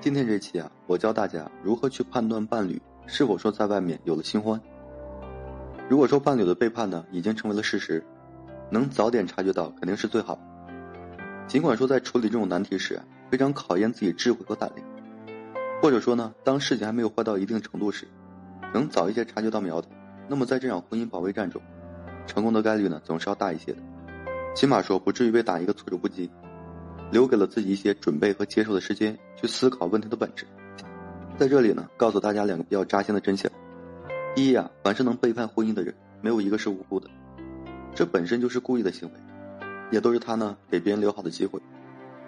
今天这期啊，我教大家如何去判断伴侣是否说在外面有了新欢。如果说伴侣的背叛呢已经成为了事实，能早点察觉到肯定是最好。尽管说在处理这种难题时非常考验自己智慧和胆量，或者说呢，当事情还没有坏到一定程度时，能早一些察觉到苗头，那么在这场婚姻保卫战中，成功的概率呢总是要大一些的。起码说不至于被打一个措手不及。留给了自己一些准备和接受的时间，去思考问题的本质。在这里呢，告诉大家两个比较扎心的真相：第一啊，凡是能背叛婚姻的人，没有一个是无辜的，这本身就是故意的行为，也都是他呢给别人留好的机会。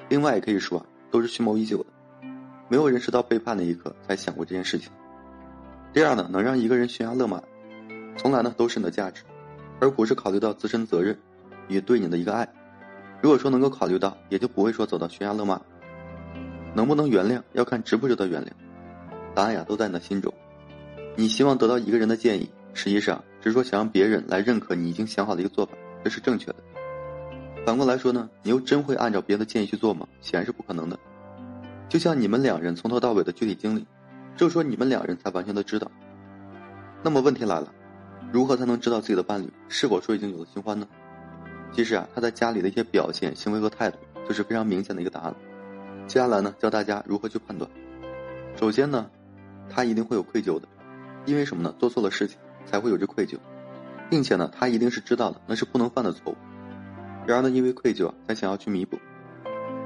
另外也可以说啊，都是蓄谋已久的，没有人是到背叛那一刻才想过这件事情。第二呢，能让一个人悬崖勒马，从来呢都是你的价值，而不是考虑到自身责任与对你的一个爱。如果说能够考虑到，也就不会说走到悬崖勒马。能不能原谅，要看值不值得原谅。答案呀，都在你的心中。你希望得到一个人的建议，实际上只是说想让别人来认可你已经想好的一个做法，这是正确的。反过来说呢，你又真会按照别人的建议去做吗？显然是不可能的。就像你们两人从头到尾的具体经历，只有说你们两人才完全的知道。那么问题来了，如何才能知道自己的伴侣是否说已经有了新欢呢？其实啊，他在家里的一些表现、行为和态度，就是非常明显的一个答案。接下来呢，教大家如何去判断。首先呢，他一定会有愧疚的，因为什么呢？做错了事情才会有这愧疚，并且呢，他一定是知道的那是不能犯的错误。然而呢，因为愧疚啊，才想要去弥补。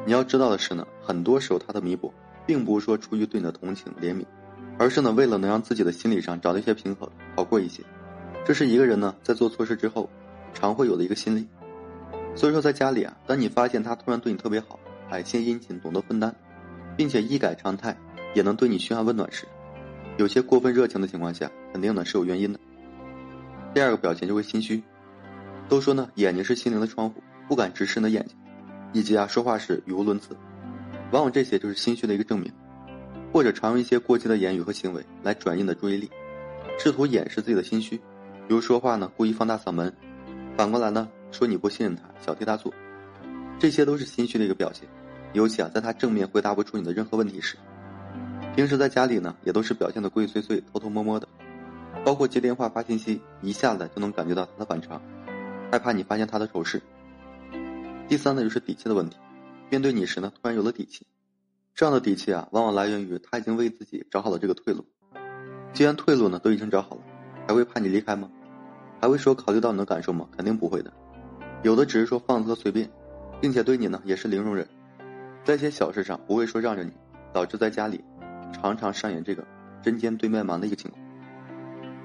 你要知道的是呢，很多时候他的弥补，并不是说出于对你的同情怜悯，而是呢，为了能让自己的心理上找到一些平衡，好过一些。这是一个人呢，在做错事之后，常会有的一个心理。所以说，在家里啊，当你发现他突然对你特别好，还献殷勤，懂得分担，并且一改常态，也能对你嘘寒问暖时，有些过分热情的情况下，肯定呢是有原因的。第二个表现就会心虚，都说呢眼睛是心灵的窗户，不敢直视你的眼睛，以及啊说话时语无伦次，往往这些就是心虚的一个证明，或者常用一些过激的言语和行为来转移你的注意力，试图掩饰自己的心虚，比如说话呢故意放大嗓门，反过来呢。说你不信任他，小题大做，这些都是心虚的一个表现。尤其啊，在他正面回答不出你的任何问题时，平时在家里呢，也都是表现的鬼鬼祟祟、偷偷摸摸的。包括接电话、发信息，一下子就能感觉到他的反常，害怕你发现他的丑事。第三呢，就是底气的问题。面对你时呢，突然有了底气，这样的底气啊，往往来源于他已经为自己找好了这个退路。既然退路呢都已经找好了，还会怕你离开吗？还会说考虑到你的感受吗？肯定不会的。有的只是说放肆和随便，并且对你呢也是零容忍，在一些小事上不会说让着你，导致在家里常常上演这个针尖对麦芒的一个情况。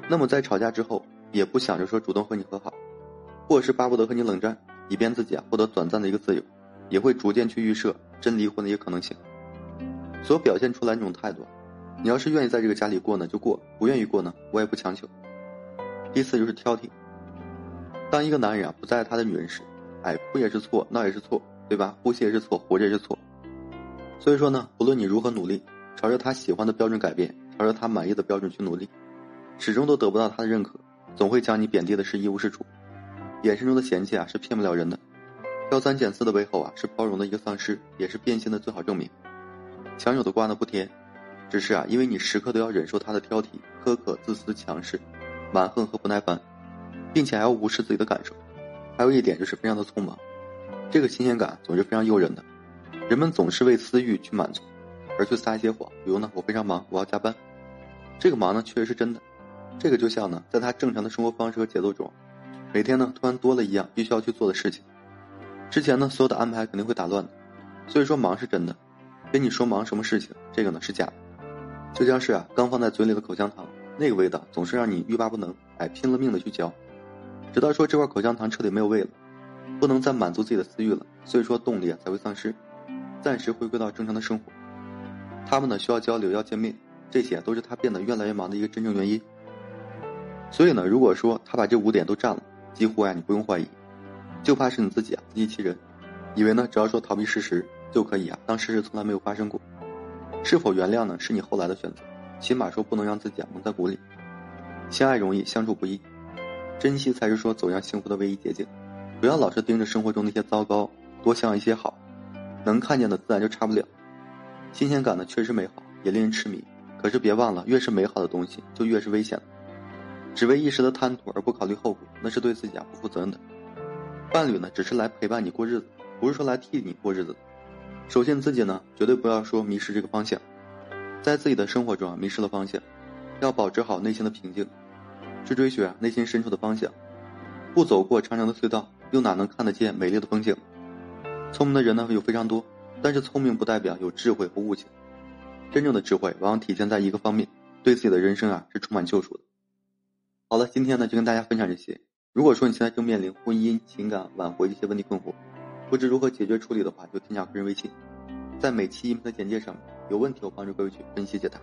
那么在吵架之后，也不想着说主动和你和好，或是巴不得和你冷战，以便自己啊获得短暂的一个自由，也会逐渐去预设真离婚的一个可能性。所表现出来那种态度，你要是愿意在这个家里过呢就过，不愿意过呢我也不强求。第四就是挑剔。当一个男人啊不在他的女人时，哎，哭也是错，闹也是错，对吧？呼吸也是错，活着也是错。所以说呢，不论你如何努力，朝着他喜欢的标准改变，朝着他满意的标准去努力，始终都得不到他的认可，总会将你贬低的是一无是处。眼神中的嫌弃啊是骗不了人的，挑三拣四的背后啊是包容的一个丧失，也是变心的最好证明。强扭的瓜呢不甜，只是啊因为你时刻都要忍受他的挑剔、苛刻、自私、强势、蛮横和不耐烦。并且还要无视自己的感受，还有一点就是非常的匆忙，这个新鲜感总是非常诱人的，人们总是为私欲去满足，而去撒一些谎，比如呢我非常忙，我要加班，这个忙呢确实是真的，这个就像呢在他正常的生活方式和节奏中，每天呢突然多了一样必须要去做的事情，之前呢所有的安排肯定会打乱的，所以说忙是真的，跟你说忙什么事情，这个呢是假的，就像是啊刚放在嘴里的口香糖，那个味道总是让你欲罢不能，哎拼了命的去嚼。直到说这块口香糖彻底没有味了，不能再满足自己的私欲了，所以说动力啊才会丧失，暂时回归到正常的生活。他们呢需要交流，要见面，这些都是他变得越来越忙的一个真正原因。所以呢，如果说他把这五点都占了，几乎啊你不用怀疑，就怕是你自己啊自欺欺人，以为呢只要说逃避事实就可以啊当事实从来没有发生过。是否原谅呢是你后来的选择，起码说不能让自己啊蒙在鼓里。相爱容易相处不易。珍惜才是说走向幸福的唯一捷径，不要老是盯着生活中那些糟糕，多想一些好，能看见的自然就差不了。新鲜感呢确实美好，也令人痴迷。可是别忘了，越是美好的东西，就越是危险。只为一时的贪图而不考虑后果，那是对自己啊不负责任的。伴侣呢，只是来陪伴你过日子，不是说来替你过日子。首先自己呢，绝对不要说迷失这个方向，在自己的生活中啊迷失了方向，要保持好内心的平静，去追寻内心深处的方向。不走过长长的隧道，又哪能看得见美丽的风景？聪明的人呢有非常多，但是聪明不代表有智慧和悟性。真正的智慧往往体现在一个方面，对自己的人生啊是充满救赎的。好了，今天呢就跟大家分享这些。如果说你现在正面临婚姻、情感挽回这些问题困惑，不知如何解决处理的话，就添加个人微信，在每期音频的简介上，有问题我帮助各位去分析解答。